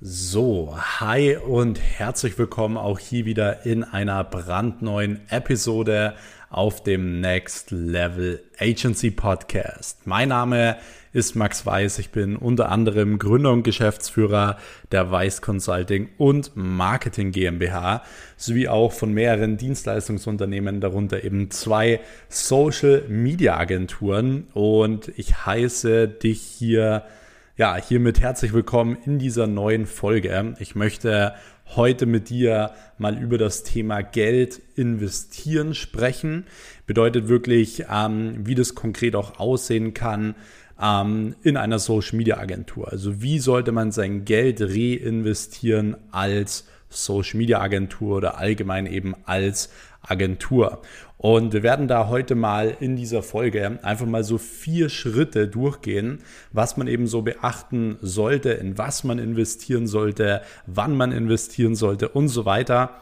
So, hi und herzlich willkommen auch hier wieder in einer brandneuen Episode auf dem Next Level Agency Podcast. Mein Name ist Max Weiß. Ich bin unter anderem Gründer und Geschäftsführer der Weiß Consulting und Marketing GmbH sowie auch von mehreren Dienstleistungsunternehmen, darunter eben zwei Social Media Agenturen. Und ich heiße dich hier ja, hiermit herzlich willkommen in dieser neuen Folge. Ich möchte heute mit dir mal über das Thema Geld investieren sprechen. Bedeutet wirklich, ähm, wie das konkret auch aussehen kann ähm, in einer Social Media Agentur. Also wie sollte man sein Geld reinvestieren als Social Media Agentur oder allgemein eben als Agentur. Und wir werden da heute mal in dieser Folge einfach mal so vier Schritte durchgehen, was man eben so beachten sollte, in was man investieren sollte, wann man investieren sollte und so weiter.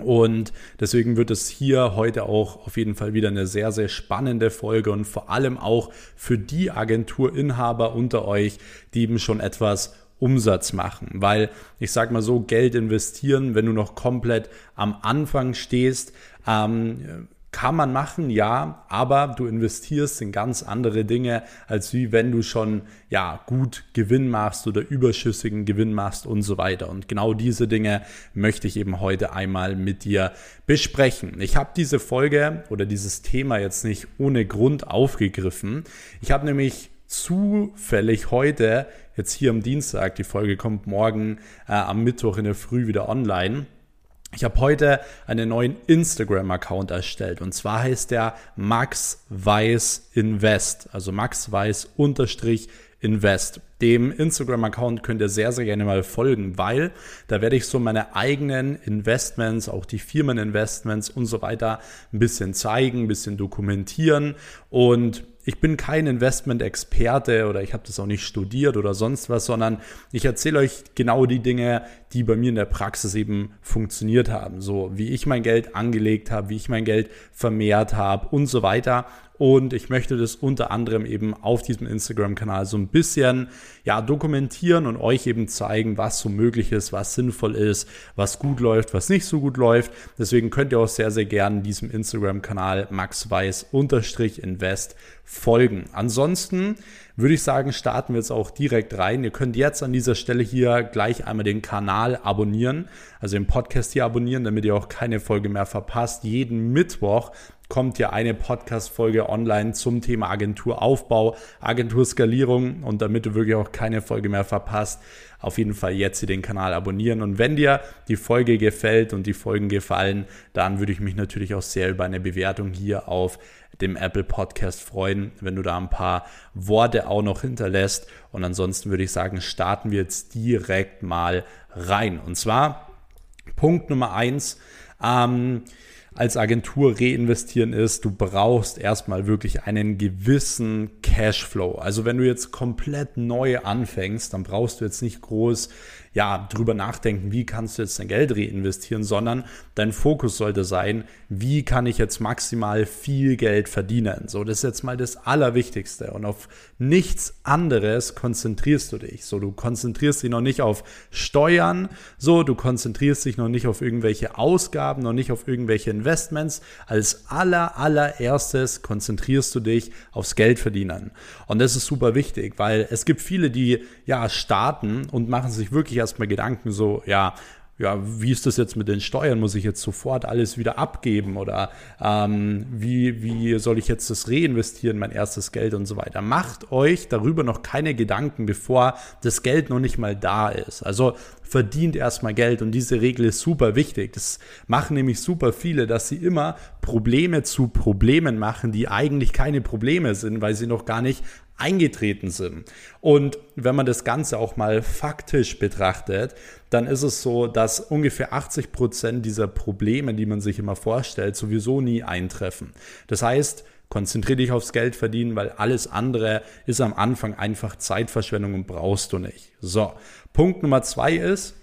Und deswegen wird es hier heute auch auf jeden Fall wieder eine sehr, sehr spannende Folge und vor allem auch für die Agenturinhaber unter euch, die eben schon etwas Umsatz machen. Weil ich sage mal so, Geld investieren, wenn du noch komplett am Anfang stehst, ähm, kann man machen, ja, aber du investierst in ganz andere Dinge, als wie wenn du schon ja gut Gewinn machst oder überschüssigen Gewinn machst und so weiter. Und genau diese Dinge möchte ich eben heute einmal mit dir besprechen. Ich habe diese Folge oder dieses Thema jetzt nicht ohne Grund aufgegriffen. Ich habe nämlich zufällig heute, jetzt hier am Dienstag, die Folge kommt morgen äh, am Mittwoch in der Früh wieder online. Ich habe heute einen neuen Instagram-Account erstellt und zwar heißt der Max Weiß Invest, also Max Weiß unterstrich Invest. Dem Instagram-Account könnt ihr sehr, sehr gerne mal folgen, weil da werde ich so meine eigenen Investments, auch die Firmeninvestments und so weiter ein bisschen zeigen, ein bisschen dokumentieren und ich bin kein Investment-Experte oder ich habe das auch nicht studiert oder sonst was, sondern ich erzähle euch genau die Dinge, die bei mir in der Praxis eben funktioniert haben. So wie ich mein Geld angelegt habe, wie ich mein Geld vermehrt habe und so weiter. Und ich möchte das unter anderem eben auf diesem Instagram-Kanal so ein bisschen ja, dokumentieren und euch eben zeigen, was so möglich ist, was sinnvoll ist, was gut läuft, was nicht so gut läuft. Deswegen könnt ihr auch sehr, sehr gerne diesem Instagram-Kanal maxweiß-invest folgen. Ansonsten würde ich sagen, starten wir jetzt auch direkt rein. Ihr könnt jetzt an dieser Stelle hier gleich einmal den Kanal abonnieren, also den Podcast hier abonnieren, damit ihr auch keine Folge mehr verpasst. Jeden Mittwoch kommt ja eine Podcast-Folge online zum Thema Agenturaufbau, Agenturskalierung und damit du wirklich auch keine Folge mehr verpasst, auf jeden Fall jetzt hier den Kanal abonnieren. Und wenn dir die Folge gefällt und die Folgen gefallen, dann würde ich mich natürlich auch sehr über eine Bewertung hier auf dem Apple Podcast freuen, wenn du da ein paar Worte auch noch hinterlässt. Und ansonsten würde ich sagen, starten wir jetzt direkt mal rein. Und zwar Punkt Nummer eins. Ähm, als Agentur reinvestieren ist, du brauchst erstmal wirklich einen gewissen Cashflow. Also wenn du jetzt komplett neu anfängst, dann brauchst du jetzt nicht groß ja, drüber nachdenken, wie kannst du jetzt dein Geld reinvestieren, sondern dein Fokus sollte sein, wie kann ich jetzt maximal viel Geld verdienen. So, das ist jetzt mal das Allerwichtigste. Und auf nichts anderes konzentrierst du dich. So, du konzentrierst dich noch nicht auf Steuern, so, du konzentrierst dich noch nicht auf irgendwelche Ausgaben, noch nicht auf irgendwelche Investments. Als aller, allererstes konzentrierst du dich aufs Geld verdienen. Und das ist super wichtig, weil es gibt viele, die ja starten und machen sich wirklich erstmal Gedanken so, ja, ja, wie ist das jetzt mit den Steuern? Muss ich jetzt sofort alles wieder abgeben? Oder ähm, wie, wie soll ich jetzt das reinvestieren, mein erstes Geld und so weiter? Macht euch darüber noch keine Gedanken, bevor das Geld noch nicht mal da ist. Also verdient erstmal Geld und diese Regel ist super wichtig. Das machen nämlich super viele, dass sie immer Probleme zu Problemen machen, die eigentlich keine Probleme sind, weil sie noch gar nicht eingetreten sind. Und wenn man das Ganze auch mal faktisch betrachtet, dann ist es so, dass ungefähr 80 Prozent dieser Probleme, die man sich immer vorstellt, sowieso nie eintreffen. Das heißt, konzentriere dich aufs Geld verdienen, weil alles andere ist am Anfang einfach Zeitverschwendung und brauchst du nicht. So, Punkt Nummer zwei ist,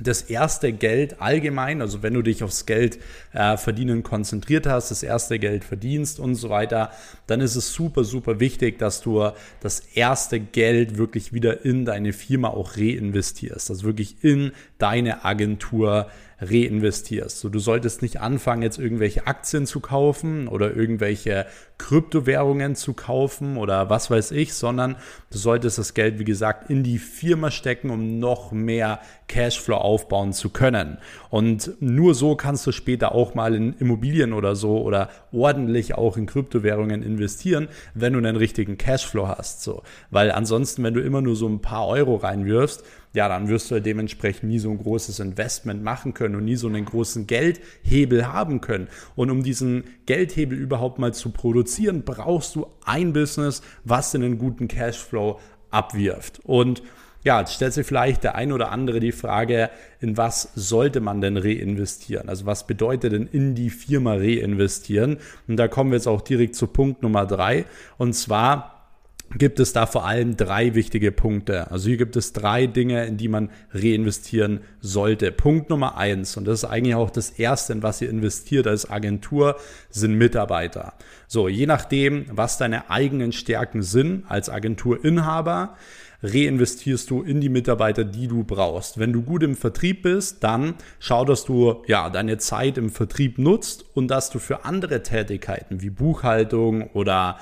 das erste Geld allgemein, also wenn du dich aufs Geld äh, verdienen konzentriert hast, das erste Geld verdienst und so weiter, dann ist es super, super wichtig, dass du das erste Geld wirklich wieder in deine Firma auch reinvestierst, also wirklich in deine Agentur reinvestierst. So, du solltest nicht anfangen, jetzt irgendwelche Aktien zu kaufen oder irgendwelche Kryptowährungen zu kaufen oder was weiß ich, sondern du solltest das Geld, wie gesagt, in die Firma stecken, um noch mehr Cashflow aufbauen zu können. Und nur so kannst du später auch mal in Immobilien oder so oder ordentlich auch in Kryptowährungen investieren, wenn du einen richtigen Cashflow hast. So, weil ansonsten, wenn du immer nur so ein paar Euro reinwirfst, ja, dann wirst du dementsprechend nie so ein großes Investment machen können und nie so einen großen Geldhebel haben können. Und um diesen Geldhebel überhaupt mal zu produzieren, brauchst du ein Business, was einen guten Cashflow abwirft. Und ja, jetzt stellt sich vielleicht der ein oder andere die Frage, in was sollte man denn reinvestieren? Also was bedeutet denn in die Firma reinvestieren? Und da kommen wir jetzt auch direkt zu Punkt Nummer drei. Und zwar gibt es da vor allem drei wichtige Punkte. Also hier gibt es drei Dinge, in die man reinvestieren sollte. Punkt Nummer eins, und das ist eigentlich auch das Erste, in was ihr investiert als Agentur, sind Mitarbeiter. So, je nachdem, was deine eigenen Stärken sind als Agenturinhaber, reinvestierst du in die Mitarbeiter, die du brauchst. Wenn du gut im Vertrieb bist, dann schau, dass du ja deine Zeit im Vertrieb nutzt und dass du für andere Tätigkeiten wie Buchhaltung oder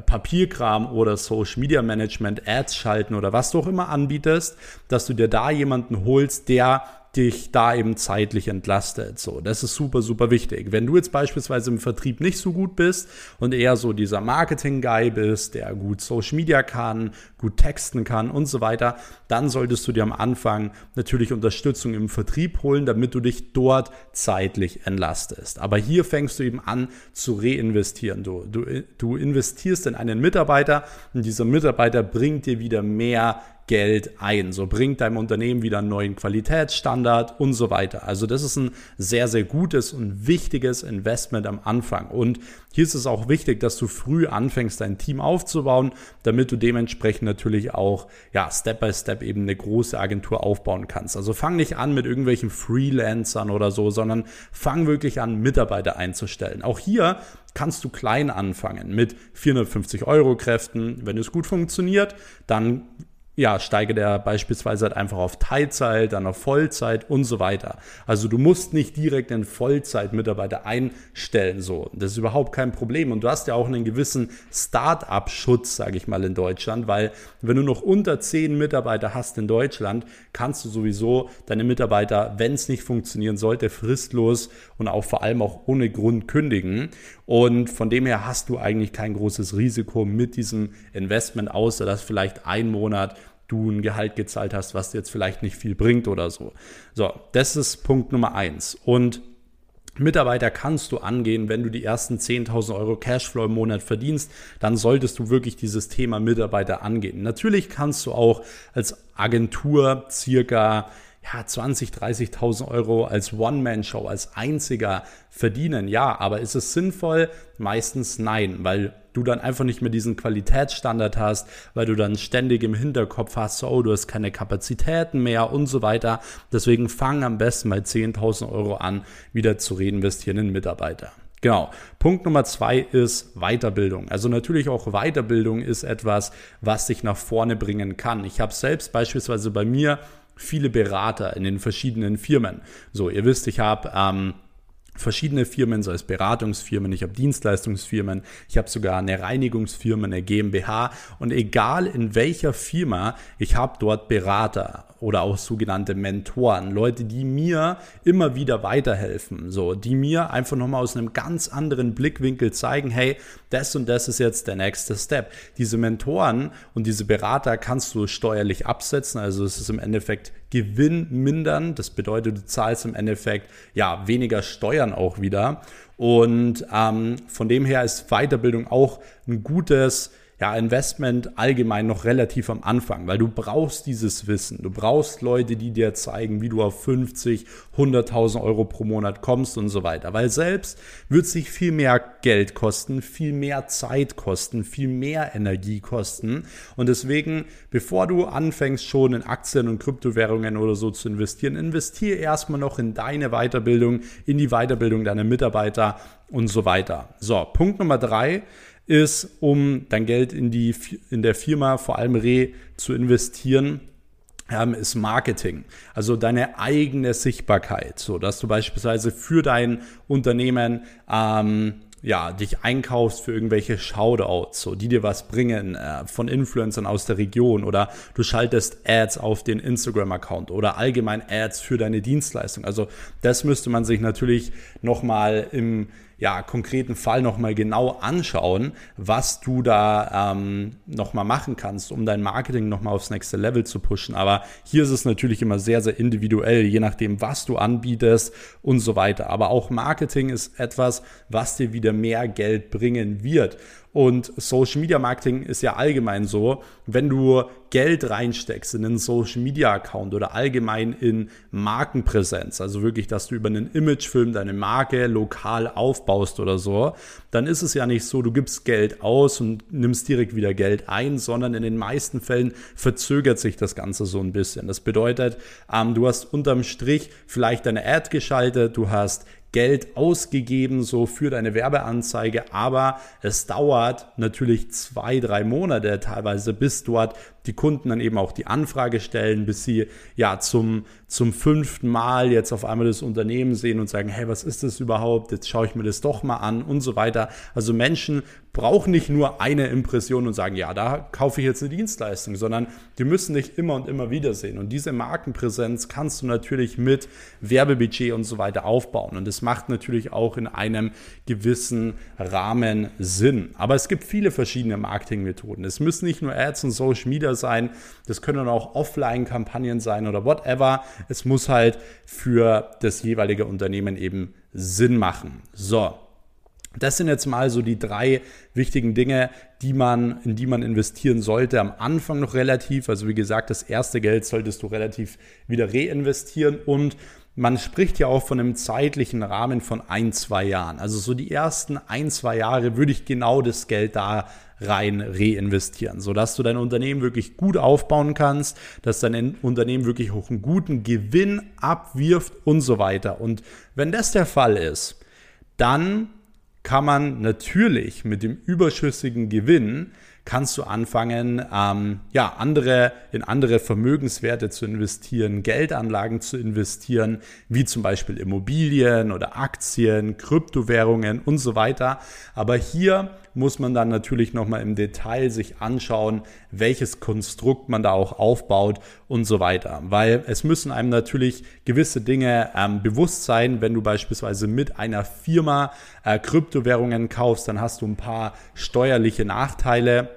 Papierkram oder Social Media Management, Ads schalten oder was du auch immer anbietest, dass du dir da jemanden holst, der dich da eben zeitlich entlastet. So, das ist super, super wichtig. Wenn du jetzt beispielsweise im Vertrieb nicht so gut bist und eher so dieser Marketing-Guy bist, der gut Social Media kann, gut texten kann und so weiter, dann solltest du dir am Anfang natürlich Unterstützung im Vertrieb holen, damit du dich dort zeitlich entlastest. Aber hier fängst du eben an zu reinvestieren. Du, du, du investierst in einen Mitarbeiter und dieser Mitarbeiter bringt dir wieder mehr Geld ein. So bringt deinem Unternehmen wieder einen neuen Qualitätsstandard und so weiter. Also das ist ein sehr, sehr gutes und wichtiges Investment am Anfang. Und hier ist es auch wichtig, dass du früh anfängst, dein Team aufzubauen, damit du dementsprechend natürlich auch, ja, Step by Step eben eine große Agentur aufbauen kannst. Also fang nicht an mit irgendwelchen Freelancern oder so, sondern fang wirklich an, Mitarbeiter einzustellen. Auch hier kannst du klein anfangen mit 450 Euro Kräften. Wenn es gut funktioniert, dann ja, steige der beispielsweise halt einfach auf Teilzeit, dann auf Vollzeit und so weiter. Also du musst nicht direkt einen Vollzeitmitarbeiter einstellen, so. Das ist überhaupt kein Problem. Und du hast ja auch einen gewissen Start-up-Schutz, sage ich mal, in Deutschland, weil wenn du noch unter zehn Mitarbeiter hast in Deutschland, kannst du sowieso deine Mitarbeiter, wenn es nicht funktionieren sollte, fristlos und auch vor allem auch ohne Grund kündigen. Und von dem her hast du eigentlich kein großes Risiko mit diesem Investment, außer dass vielleicht ein Monat du ein Gehalt gezahlt hast, was jetzt vielleicht nicht viel bringt oder so. So, das ist Punkt Nummer eins. Und Mitarbeiter kannst du angehen, wenn du die ersten 10.000 Euro Cashflow im Monat verdienst, dann solltest du wirklich dieses Thema Mitarbeiter angehen. Natürlich kannst du auch als Agentur circa ja, 20, 30.000 Euro als One-Man-Show, als einziger verdienen. Ja, aber ist es sinnvoll? Meistens nein, weil du dann einfach nicht mehr diesen Qualitätsstandard hast, weil du dann ständig im Hinterkopf hast, so, oh, du hast keine Kapazitäten mehr und so weiter. Deswegen fang am besten bei 10.000 Euro an, wieder zu reinvestieren in Mitarbeiter. Genau. Punkt Nummer zwei ist Weiterbildung. Also natürlich auch Weiterbildung ist etwas, was dich nach vorne bringen kann. Ich habe selbst beispielsweise bei mir viele Berater in den verschiedenen Firmen. So, ihr wisst, ich habe ähm, verschiedene Firmen, sei es Beratungsfirmen, ich habe Dienstleistungsfirmen, ich habe sogar eine Reinigungsfirma, eine GmbH und egal in welcher Firma, ich habe dort Berater oder auch sogenannte Mentoren, Leute, die mir immer wieder weiterhelfen, so, die mir einfach nochmal aus einem ganz anderen Blickwinkel zeigen, hey, das und das ist jetzt der nächste Step. Diese Mentoren und diese Berater kannst du steuerlich absetzen, also es ist im Endeffekt Gewinn mindern, das bedeutet, du zahlst im Endeffekt ja weniger Steuern auch wieder. Und ähm, von dem her ist Weiterbildung auch ein gutes ja, Investment allgemein noch relativ am Anfang, weil du brauchst dieses Wissen. Du brauchst Leute, die dir zeigen, wie du auf 50, 100.000 Euro pro Monat kommst und so weiter. Weil selbst wird sich viel mehr Geld kosten, viel mehr Zeit kosten, viel mehr Energie kosten. Und deswegen, bevor du anfängst schon in Aktien und Kryptowährungen oder so zu investieren, investiere erstmal noch in deine Weiterbildung, in die Weiterbildung deiner Mitarbeiter und so weiter. So, Punkt Nummer drei ist, um dein Geld in, die, in der Firma vor allem Re zu investieren, ähm, ist Marketing. Also deine eigene Sichtbarkeit, so dass du beispielsweise für dein Unternehmen ähm, ja, dich einkaufst für irgendwelche Shoutouts, so, die dir was bringen äh, von Influencern aus der Region oder du schaltest Ads auf den Instagram-Account oder allgemein Ads für deine Dienstleistung. Also das müsste man sich natürlich nochmal im ja, konkreten Fall nochmal genau anschauen, was du da ähm, nochmal machen kannst, um dein Marketing nochmal aufs nächste Level zu pushen. Aber hier ist es natürlich immer sehr, sehr individuell, je nachdem, was du anbietest und so weiter. Aber auch Marketing ist etwas, was dir wieder mehr Geld bringen wird. Und Social Media Marketing ist ja allgemein so, wenn du Geld reinsteckst in einen Social Media Account oder allgemein in Markenpräsenz, also wirklich, dass du über einen Imagefilm deine Marke lokal aufbaust oder so, dann ist es ja nicht so, du gibst Geld aus und nimmst direkt wieder Geld ein, sondern in den meisten Fällen verzögert sich das Ganze so ein bisschen. Das bedeutet, ähm, du hast unterm Strich vielleicht deine Ad geschaltet, du hast Geld ausgegeben, so für deine Werbeanzeige, aber es dauert natürlich zwei, drei Monate teilweise, bis dort die Kunden dann eben auch die Anfrage stellen, bis sie ja zum, zum fünften Mal jetzt auf einmal das Unternehmen sehen und sagen, hey, was ist das überhaupt? Jetzt schaue ich mir das doch mal an und so weiter. Also Menschen brauchen nicht nur eine Impression und sagen, ja, da kaufe ich jetzt eine Dienstleistung, sondern die müssen dich immer und immer wieder sehen. Und diese Markenpräsenz kannst du natürlich mit Werbebudget und so weiter aufbauen. Und das macht natürlich auch in einem gewissen Rahmen Sinn. Aber es gibt viele verschiedene Marketingmethoden. Es müssen nicht nur Ads und Social Media sein. Das können auch Offline-Kampagnen sein oder whatever. Es muss halt für das jeweilige Unternehmen eben Sinn machen. So. Das sind jetzt mal so die drei wichtigen Dinge, die man, in die man investieren sollte. Am Anfang noch relativ. Also wie gesagt, das erste Geld solltest du relativ wieder reinvestieren und man spricht ja auch von einem zeitlichen Rahmen von ein, zwei Jahren. Also so die ersten ein, zwei Jahre würde ich genau das Geld da rein reinvestieren, sodass du dein Unternehmen wirklich gut aufbauen kannst, dass dein Unternehmen wirklich auch einen guten Gewinn abwirft und so weiter. Und wenn das der Fall ist, dann kann man natürlich mit dem überschüssigen Gewinn kannst du anfangen, ähm, ja, andere, in andere Vermögenswerte zu investieren, Geldanlagen zu investieren, wie zum Beispiel Immobilien oder Aktien, Kryptowährungen und so weiter. Aber hier muss man dann natürlich nochmal im Detail sich anschauen, welches Konstrukt man da auch aufbaut und so weiter. Weil es müssen einem natürlich gewisse Dinge ähm, bewusst sein, wenn du beispielsweise mit einer Firma äh, Kryptowährungen kaufst, dann hast du ein paar steuerliche Nachteile.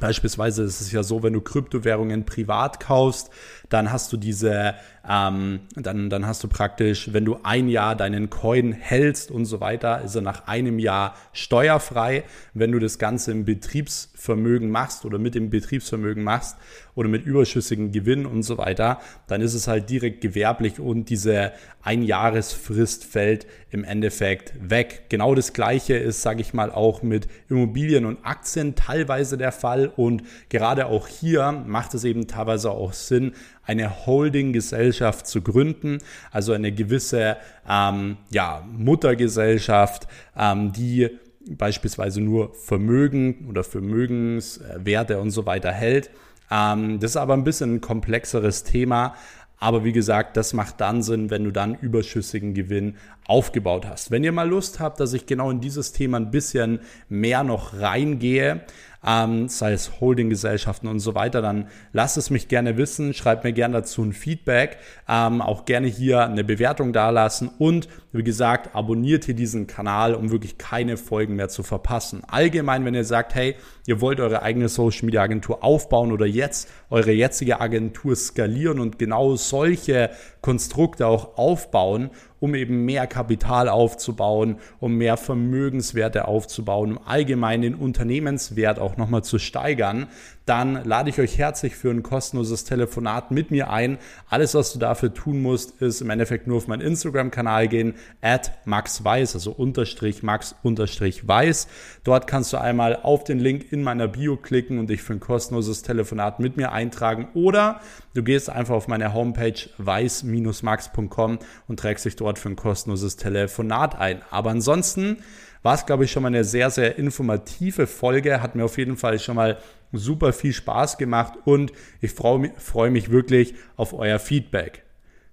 Beispielsweise ist es ja so, wenn du Kryptowährungen privat kaufst, dann hast du diese, ähm, dann, dann hast du praktisch, wenn du ein Jahr deinen Coin hältst und so weiter, ist er nach einem Jahr steuerfrei. Wenn du das Ganze im Betriebsvermögen machst oder mit dem Betriebsvermögen machst oder mit überschüssigen Gewinn und so weiter, dann ist es halt direkt gewerblich und diese Einjahresfrist fällt im Endeffekt weg. Genau das gleiche ist, sage ich mal, auch mit Immobilien und Aktien teilweise der Fall und gerade auch hier macht es eben teilweise auch Sinn, eine Holding-Gesellschaft zu gründen, also eine gewisse ähm, ja, Muttergesellschaft, ähm, die beispielsweise nur Vermögen oder Vermögenswerte und so weiter hält. Ähm, das ist aber ein bisschen ein komplexeres Thema. Aber wie gesagt, das macht dann Sinn, wenn du dann überschüssigen Gewinn aufgebaut hast. Wenn ihr mal Lust habt, dass ich genau in dieses Thema ein bisschen mehr noch reingehe, ähm, sei es Holdinggesellschaften und so weiter, dann lasst es mich gerne wissen, schreibt mir gerne dazu ein Feedback, ähm, auch gerne hier eine Bewertung dalassen und wie gesagt, abonniert hier diesen Kanal, um wirklich keine Folgen mehr zu verpassen. Allgemein, wenn ihr sagt, hey, ihr wollt eure eigene Social Media Agentur aufbauen oder jetzt eure jetzige Agentur skalieren und genau solche Konstrukte auch aufbauen, um eben mehr Kapital aufzubauen, um mehr Vermögenswerte aufzubauen, um allgemein den Unternehmenswert auch nochmal zu steigern, dann lade ich euch herzlich für ein kostenloses Telefonat mit mir ein. Alles, was du dafür tun musst, ist im Endeffekt nur auf meinen Instagram-Kanal gehen, at maxweiss, also unterstrich max unterstrich weiß. Dort kannst du einmal auf den Link in meiner Bio klicken und dich für ein kostenloses Telefonat mit mir eintragen oder du gehst einfach auf meine Homepage weiß-max.com und trägst dich dort für ein kostenloses Telefonat ein. Aber ansonsten war es, glaube ich, schon mal eine sehr, sehr informative Folge. Hat mir auf jeden Fall schon mal super viel Spaß gemacht und ich freue mich, wirklich auf euer Feedback.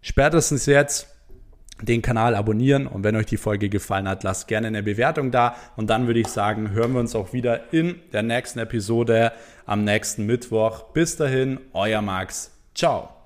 Spätestens jetzt den Kanal abonnieren und wenn euch die Folge gefallen hat, lasst gerne eine Bewertung da und dann würde ich sagen, hören wir uns auch wieder in der nächsten Episode am nächsten Mittwoch. Bis dahin, euer Max. Ciao.